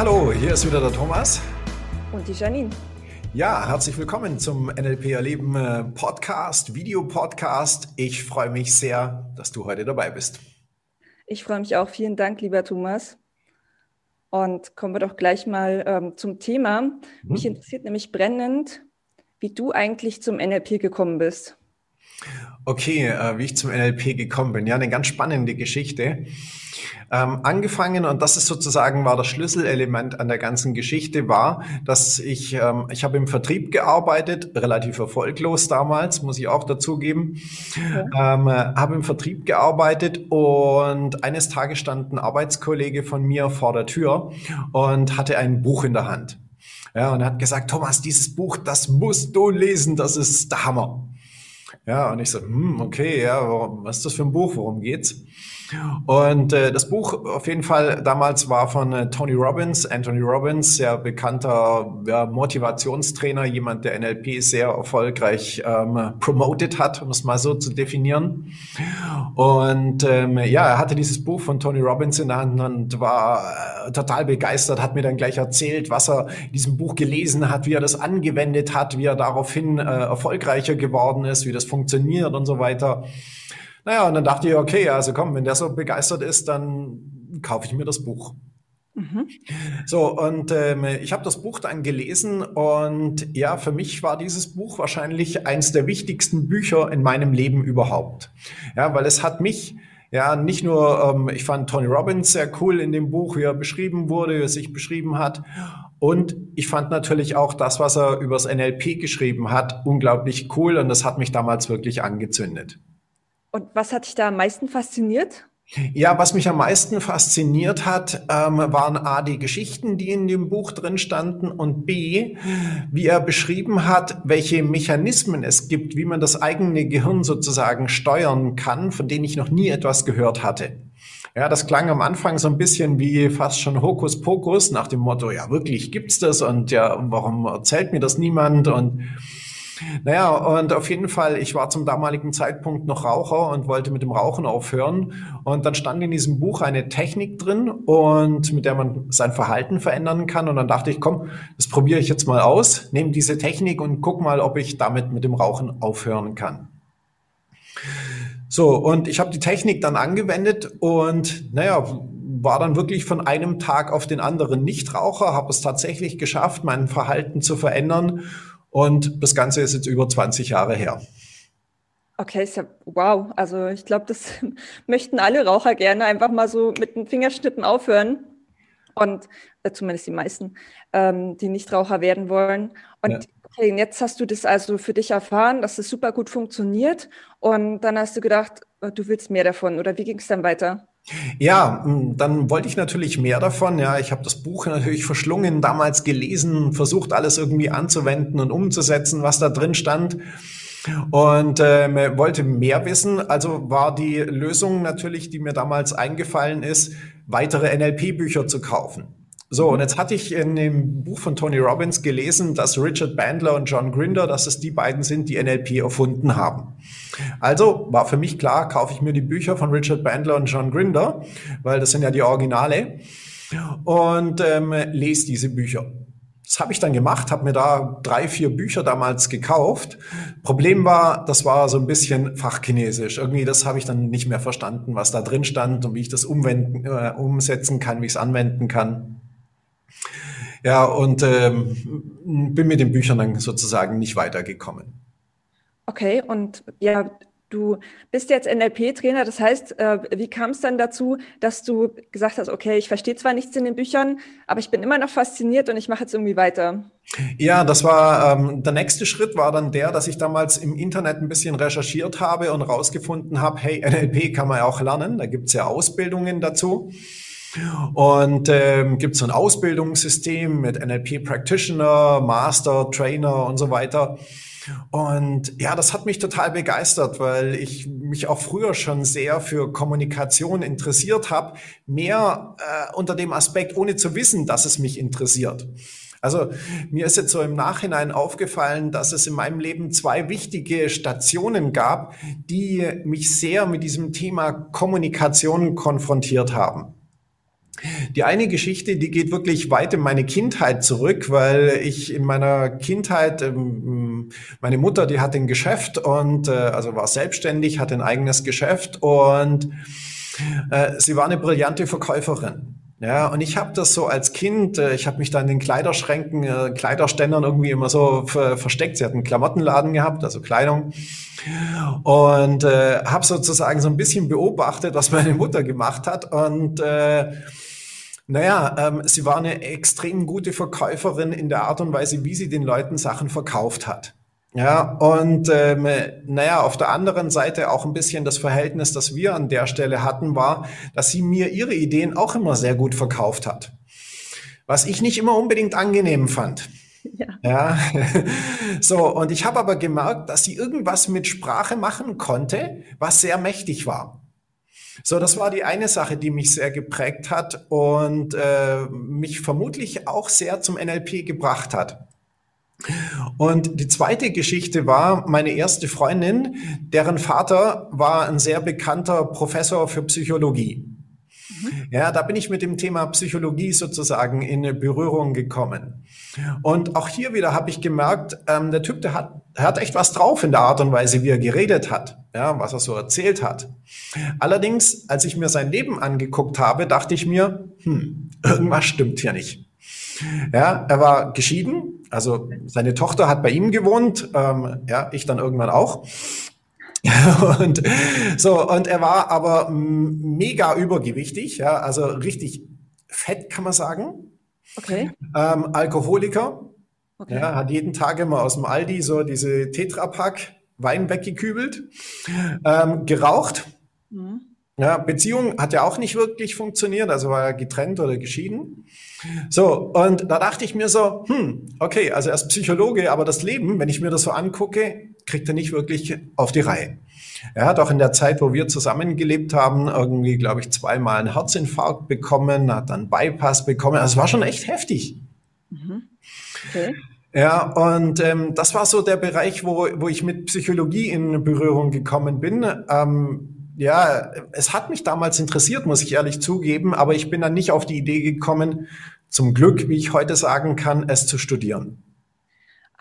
hallo, hier ist wieder der Thomas. Und die Janine. Ja, herzlich willkommen zum NLP Erleben äh, Podcast, Videopodcast. Ich freue mich sehr, dass du heute dabei bist. Ich freue mich auch. Vielen Dank, lieber Thomas. Und kommen wir doch gleich mal ähm, zum Thema. Hm. Mich interessiert nämlich brennend, wie du eigentlich zum NLP gekommen bist. Okay, äh, wie ich zum NLP gekommen bin. Ja, eine ganz spannende Geschichte. Ähm, angefangen, und das ist sozusagen war das Schlüsselelement an der ganzen Geschichte, war, dass ich, ähm, ich habe im Vertrieb gearbeitet, relativ erfolglos damals, muss ich auch dazugeben, okay. ähm, habe im Vertrieb gearbeitet und eines Tages stand ein Arbeitskollege von mir vor der Tür und hatte ein Buch in der Hand. Ja, und er hat gesagt, Thomas, dieses Buch, das musst du lesen, das ist der Hammer. Ja, und ich so, hm, okay, ja, was ist das für ein Buch, worum geht's? Und äh, das Buch auf jeden Fall damals war von äh, Tony Robbins, Anthony Robbins, sehr bekannter ja, Motivationstrainer, jemand, der NLP sehr erfolgreich ähm, promoted hat, um es mal so zu definieren. Und ähm, ja, er hatte dieses Buch von Tony Robbins in der Hand und war äh, total begeistert, hat mir dann gleich erzählt, was er in diesem Buch gelesen hat, wie er das angewendet hat, wie er daraufhin äh, erfolgreicher geworden ist, wie das funktioniert und so weiter. Naja, und dann dachte ich, okay, also komm, wenn der so begeistert ist, dann kaufe ich mir das Buch. Mhm. So, und ähm, ich habe das Buch dann gelesen und ja, für mich war dieses Buch wahrscheinlich eines der wichtigsten Bücher in meinem Leben überhaupt. Ja, weil es hat mich ja, nicht nur, ähm, ich fand Tony Robbins sehr cool in dem Buch, wie er beschrieben wurde, wie er sich beschrieben hat. Und ich fand natürlich auch das, was er übers NLP geschrieben hat, unglaublich cool und das hat mich damals wirklich angezündet. Und was hat dich da am meisten fasziniert? Ja, was mich am meisten fasziniert hat, ähm, waren A, die Geschichten, die in dem Buch drin standen und B, wie er beschrieben hat, welche Mechanismen es gibt, wie man das eigene Gehirn sozusagen steuern kann, von denen ich noch nie etwas gehört hatte. Ja, das klang am Anfang so ein bisschen wie fast schon Hokuspokus nach dem Motto, ja, wirklich gibt's das und ja, warum erzählt mir das niemand und naja, und auf jeden Fall, ich war zum damaligen Zeitpunkt noch Raucher und wollte mit dem Rauchen aufhören. Und dann stand in diesem Buch eine Technik drin und mit der man sein Verhalten verändern kann. Und dann dachte ich, komm, das probiere ich jetzt mal aus, nehme diese Technik und guck mal, ob ich damit mit dem Rauchen aufhören kann. So, und ich habe die Technik dann angewendet und naja, war dann wirklich von einem Tag auf den anderen Nichtraucher, habe es tatsächlich geschafft, mein Verhalten zu verändern und das Ganze ist jetzt über 20 Jahre her. Okay, ist ja wow. Also ich glaube, das möchten alle Raucher gerne einfach mal so mit den Fingerschnippen aufhören. Und äh, zumindest die meisten, ähm, die nicht Raucher werden wollen. Und ja. okay, jetzt hast du das also für dich erfahren, dass es das super gut funktioniert. Und dann hast du gedacht, äh, du willst mehr davon. Oder wie ging es dann weiter? Ja, dann wollte ich natürlich mehr davon. Ja, ich habe das Buch natürlich verschlungen, damals gelesen, versucht alles irgendwie anzuwenden und umzusetzen, was da drin stand und ähm, wollte mehr wissen. Also war die Lösung natürlich, die mir damals eingefallen ist, weitere NLP-Bücher zu kaufen. So, und jetzt hatte ich in dem Buch von Tony Robbins gelesen, dass Richard Bandler und John Grinder, dass es die beiden sind, die NLP erfunden haben. Also war für mich klar, kaufe ich mir die Bücher von Richard Bandler und John Grinder, weil das sind ja die Originale, und ähm, lese diese Bücher. Das habe ich dann gemacht, habe mir da drei, vier Bücher damals gekauft. Problem war, das war so ein bisschen Fachchinesisch. Irgendwie, das habe ich dann nicht mehr verstanden, was da drin stand und wie ich das umwenden, äh, umsetzen kann, wie ich es anwenden kann. Ja, und ähm, bin mit den Büchern dann sozusagen nicht weitergekommen. Okay, und ja, du bist jetzt NLP-Trainer, das heißt, äh, wie kam es dann dazu, dass du gesagt hast, okay, ich verstehe zwar nichts in den Büchern, aber ich bin immer noch fasziniert und ich mache jetzt irgendwie weiter? Ja, das war ähm, der nächste Schritt war dann der, dass ich damals im Internet ein bisschen recherchiert habe und rausgefunden habe, hey, NLP kann man ja auch lernen, da gibt's ja Ausbildungen dazu. Und ähm, gibt so ein Ausbildungssystem mit NLP Practitioner, Master, Trainer und so weiter. Und ja, das hat mich total begeistert, weil ich mich auch früher schon sehr für Kommunikation interessiert habe, mehr äh, unter dem Aspekt, ohne zu wissen, dass es mich interessiert. Also mir ist jetzt so im Nachhinein aufgefallen, dass es in meinem Leben zwei wichtige Stationen gab, die mich sehr mit diesem Thema Kommunikation konfrontiert haben. Die eine Geschichte, die geht wirklich weit in meine Kindheit zurück, weil ich in meiner Kindheit, ähm, meine Mutter, die hat ein Geschäft und äh, also war selbstständig, hat ein eigenes Geschäft und äh, sie war eine brillante Verkäuferin. Ja, und ich habe das so als Kind, äh, ich habe mich da in den Kleiderschränken, äh, Kleiderständern irgendwie immer so versteckt. Sie hat einen Klamottenladen gehabt, also Kleidung. Und äh, habe sozusagen so ein bisschen beobachtet, was meine Mutter gemacht hat. Und äh, naja, ähm, sie war eine extrem gute Verkäuferin in der Art und Weise, wie sie den Leuten Sachen verkauft hat. Ja, und ähm, naja, auf der anderen Seite auch ein bisschen das Verhältnis, das wir an der Stelle hatten, war, dass sie mir ihre Ideen auch immer sehr gut verkauft hat. Was ich nicht immer unbedingt angenehm fand. Ja. ja. So, und ich habe aber gemerkt, dass sie irgendwas mit Sprache machen konnte, was sehr mächtig war. So, das war die eine Sache, die mich sehr geprägt hat und äh, mich vermutlich auch sehr zum NLP gebracht hat. Und die zweite Geschichte war meine erste Freundin, deren Vater war ein sehr bekannter Professor für Psychologie. Mhm. Ja, da bin ich mit dem Thema Psychologie sozusagen in Berührung gekommen. Und auch hier wieder habe ich gemerkt, ähm, der Typ, der hat, der hat echt was drauf in der Art und Weise, wie er geredet hat, ja, was er so erzählt hat. Allerdings, als ich mir sein Leben angeguckt habe, dachte ich mir, hm, irgendwas stimmt hier nicht. Ja, er war geschieden, also seine Tochter hat bei ihm gewohnt, ähm, ja, ich dann irgendwann auch. und so und er war aber mega übergewichtig, ja, also richtig fett kann man sagen. Okay. Ähm, Alkoholiker. Okay. Ja, hat jeden Tag immer aus dem Aldi so diese Tetrapack Wein weggekübelt, ähm, geraucht. Mhm. Ja, Beziehung hat ja auch nicht wirklich funktioniert, also war er getrennt oder geschieden. So, und da dachte ich mir so, hm, okay, also er ist Psychologe, aber das Leben, wenn ich mir das so angucke, kriegt er nicht wirklich auf die Reihe. Er hat auch in der Zeit, wo wir zusammengelebt haben, irgendwie, glaube ich, zweimal einen Herzinfarkt bekommen, hat dann Bypass bekommen. Also es war schon echt heftig. Mhm. Okay. Ja, und ähm, das war so der Bereich, wo, wo ich mit Psychologie in Berührung gekommen bin. Ähm, ja, es hat mich damals interessiert, muss ich ehrlich zugeben, aber ich bin dann nicht auf die Idee gekommen, zum Glück, wie ich heute sagen kann, es zu studieren.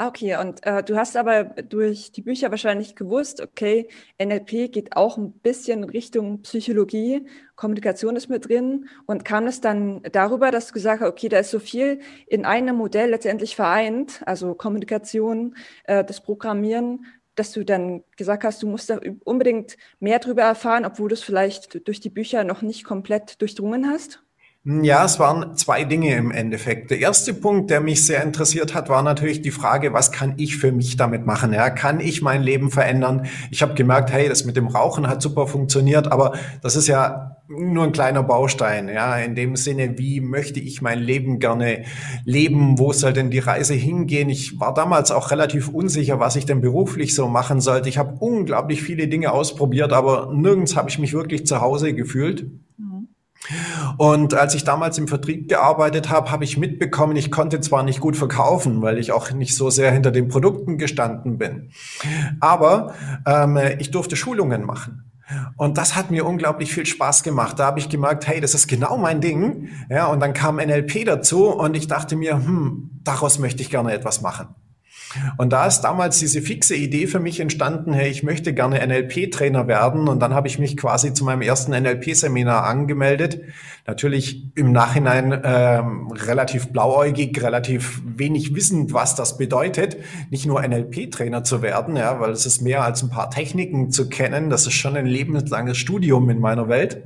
Ah, okay. Und äh, du hast aber durch die Bücher wahrscheinlich gewusst, okay, NLP geht auch ein bisschen Richtung Psychologie, Kommunikation ist mit drin. Und kam es dann darüber, dass du gesagt hast, okay, da ist so viel in einem Modell letztendlich vereint, also Kommunikation, äh, das Programmieren, dass du dann gesagt hast, du musst da unbedingt mehr darüber erfahren, obwohl du es vielleicht durch die Bücher noch nicht komplett durchdrungen hast? Ja, es waren zwei Dinge im Endeffekt. Der erste Punkt, der mich sehr interessiert hat, war natürlich die Frage, was kann ich für mich damit machen? Ja, kann ich mein Leben verändern? Ich habe gemerkt, hey, das mit dem Rauchen hat super funktioniert, aber das ist ja nur ein kleiner Baustein. Ja, in dem Sinne, wie möchte ich mein Leben gerne leben? Wo soll denn die Reise hingehen? Ich war damals auch relativ unsicher, was ich denn beruflich so machen sollte. Ich habe unglaublich viele Dinge ausprobiert, aber nirgends habe ich mich wirklich zu Hause gefühlt. Und als ich damals im Vertrieb gearbeitet habe, habe ich mitbekommen, ich konnte zwar nicht gut verkaufen, weil ich auch nicht so sehr hinter den Produkten gestanden bin, aber ähm, ich durfte Schulungen machen. Und das hat mir unglaublich viel Spaß gemacht. Da habe ich gemerkt, hey, das ist genau mein Ding. Ja, und dann kam NLP dazu und ich dachte mir, hm, daraus möchte ich gerne etwas machen. Und da ist damals diese fixe Idee für mich entstanden, hey, ich möchte gerne NLP-Trainer werden. Und dann habe ich mich quasi zu meinem ersten NLP-Seminar angemeldet. Natürlich im Nachhinein ähm, relativ blauäugig, relativ wenig wissend, was das bedeutet, nicht nur NLP-Trainer zu werden, ja, weil es ist mehr als ein paar Techniken zu kennen. Das ist schon ein lebenslanges Studium in meiner Welt.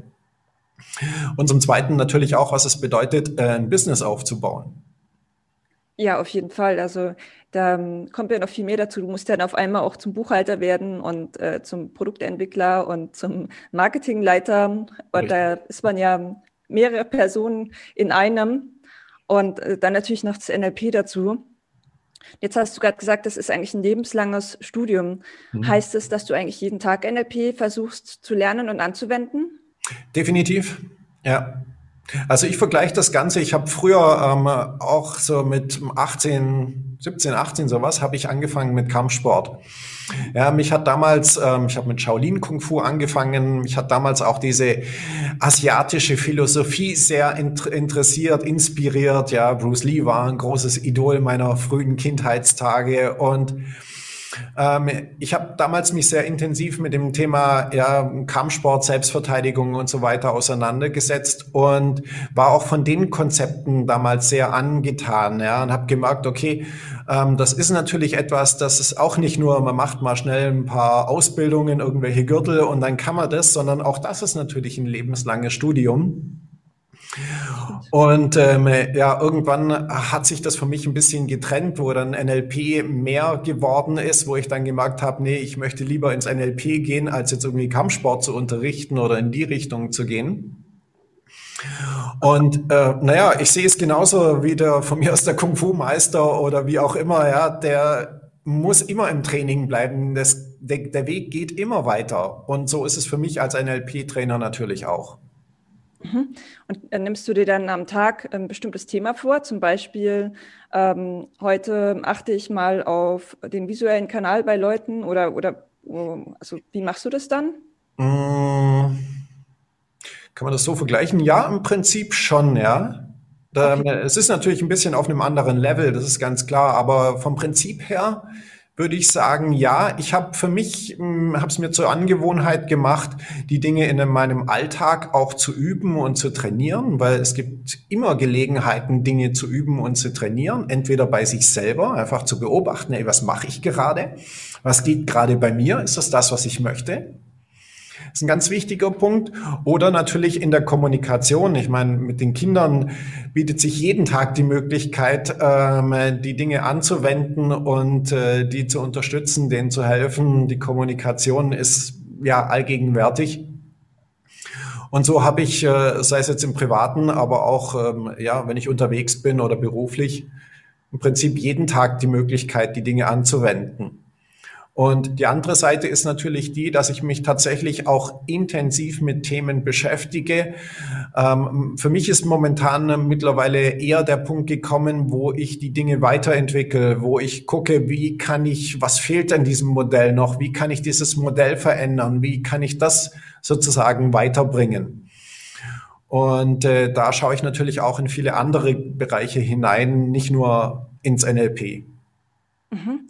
Und zum Zweiten natürlich auch, was es bedeutet, äh, ein Business aufzubauen. Ja, auf jeden Fall. Also da ähm, kommt ja noch viel mehr dazu. Du musst dann auf einmal auch zum Buchhalter werden und äh, zum Produktentwickler und zum Marketingleiter. Und da ist man ja mehrere Personen in einem und äh, dann natürlich noch das NLP dazu. Jetzt hast du gerade gesagt, das ist eigentlich ein lebenslanges Studium. Mhm. Heißt es, dass du eigentlich jeden Tag NLP versuchst zu lernen und anzuwenden? Definitiv, ja. Also ich vergleiche das Ganze, ich habe früher ähm, auch so mit 18, 17, 18 sowas, habe ich angefangen mit Kampfsport. Ja, mich hat damals, ähm, ich habe mit Shaolin Kung Fu angefangen, mich hat damals auch diese asiatische Philosophie sehr int interessiert, inspiriert. Ja, Bruce Lee war ein großes Idol meiner frühen Kindheitstage und ich habe damals mich sehr intensiv mit dem Thema ja, Kampfsport, Selbstverteidigung und so weiter auseinandergesetzt und war auch von den Konzepten damals sehr angetan ja, und habe gemerkt, okay, ähm, das ist natürlich etwas, das ist auch nicht nur, man macht mal schnell ein paar Ausbildungen, irgendwelche Gürtel und dann kann man das, sondern auch das ist natürlich ein lebenslanges Studium. Und ähm, ja, irgendwann hat sich das für mich ein bisschen getrennt, wo dann NLP mehr geworden ist, wo ich dann gemerkt habe, nee, ich möchte lieber ins NLP gehen, als jetzt irgendwie Kampfsport zu unterrichten oder in die Richtung zu gehen. Und äh, naja, ich sehe es genauso wie der von mir aus der Kung-Fu-Meister oder wie auch immer, ja, der muss immer im Training bleiben. Das, der, der Weg geht immer weiter. Und so ist es für mich als NLP-Trainer natürlich auch. Mhm. Und äh, nimmst du dir dann am Tag ein bestimmtes Thema vor? Zum Beispiel, ähm, heute achte ich mal auf den visuellen Kanal bei Leuten oder, oder also wie machst du das dann? Mmh. Kann man das so vergleichen? Ja, im Prinzip schon, ja. Okay. Es ist natürlich ein bisschen auf einem anderen Level, das ist ganz klar, aber vom Prinzip her würde ich sagen, ja, ich habe für mich, hm, habe es mir zur Angewohnheit gemacht, die Dinge in meinem Alltag auch zu üben und zu trainieren, weil es gibt immer Gelegenheiten, Dinge zu üben und zu trainieren, entweder bei sich selber, einfach zu beobachten, ey, was mache ich gerade, was geht gerade bei mir, ist das das, was ich möchte? Das ist ein ganz wichtiger Punkt. Oder natürlich in der Kommunikation. Ich meine, mit den Kindern bietet sich jeden Tag die Möglichkeit, ähm, die Dinge anzuwenden und äh, die zu unterstützen, denen zu helfen. Die Kommunikation ist ja allgegenwärtig. Und so habe ich, äh, sei es jetzt im Privaten, aber auch, ähm, ja, wenn ich unterwegs bin oder beruflich, im Prinzip jeden Tag die Möglichkeit, die Dinge anzuwenden. Und die andere Seite ist natürlich die, dass ich mich tatsächlich auch intensiv mit Themen beschäftige. Ähm, für mich ist momentan mittlerweile eher der Punkt gekommen, wo ich die Dinge weiterentwickle, wo ich gucke, wie kann ich, was fehlt an diesem Modell noch? Wie kann ich dieses Modell verändern? Wie kann ich das sozusagen weiterbringen? Und äh, da schaue ich natürlich auch in viele andere Bereiche hinein, nicht nur ins NLP. Mhm.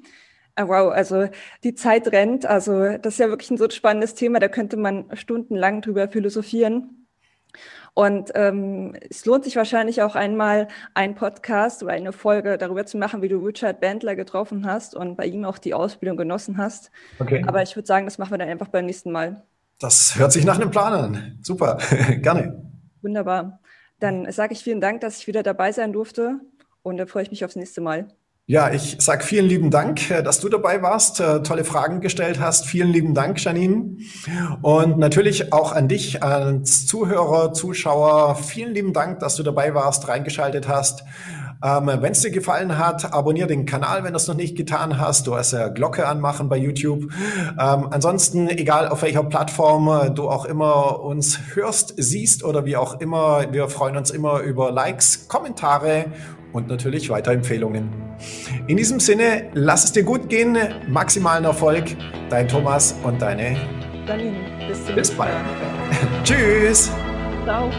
Ah, wow, also die Zeit rennt. Also das ist ja wirklich ein so spannendes Thema, da könnte man stundenlang drüber philosophieren. Und ähm, es lohnt sich wahrscheinlich auch einmal, einen Podcast oder eine Folge darüber zu machen, wie du Richard Bandler getroffen hast und bei ihm auch die Ausbildung genossen hast. Okay. Aber ich würde sagen, das machen wir dann einfach beim nächsten Mal. Das hört sich nach einem Plan an. Super, gerne. Wunderbar. Dann sage ich vielen Dank, dass ich wieder dabei sein durfte und dann freue ich mich aufs nächste Mal. Ja, ich sag vielen lieben Dank, äh, dass du dabei warst, äh, tolle Fragen gestellt hast. Vielen lieben Dank, Janine. Und natürlich auch an dich als Zuhörer, Zuschauer. Vielen lieben Dank, dass du dabei warst, reingeschaltet hast. Ähm, wenn es dir gefallen hat, abonniere den Kanal, wenn du es noch nicht getan hast. Du hast ja Glocke anmachen bei YouTube. Ähm, ansonsten, egal auf welcher Plattform äh, du auch immer uns hörst, siehst oder wie auch immer, wir freuen uns immer über Likes, Kommentare und natürlich Weiterempfehlungen. In diesem Sinne, lass es dir gut gehen, maximalen Erfolg, dein Thomas und deine Janine. Bis, Bis bald. Tschüss. Ciao.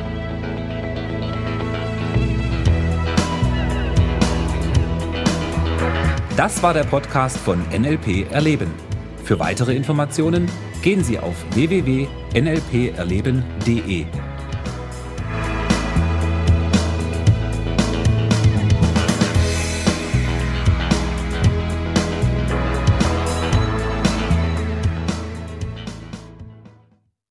Das war der Podcast von NLP Erleben. Für weitere Informationen gehen Sie auf www.nlperleben.de.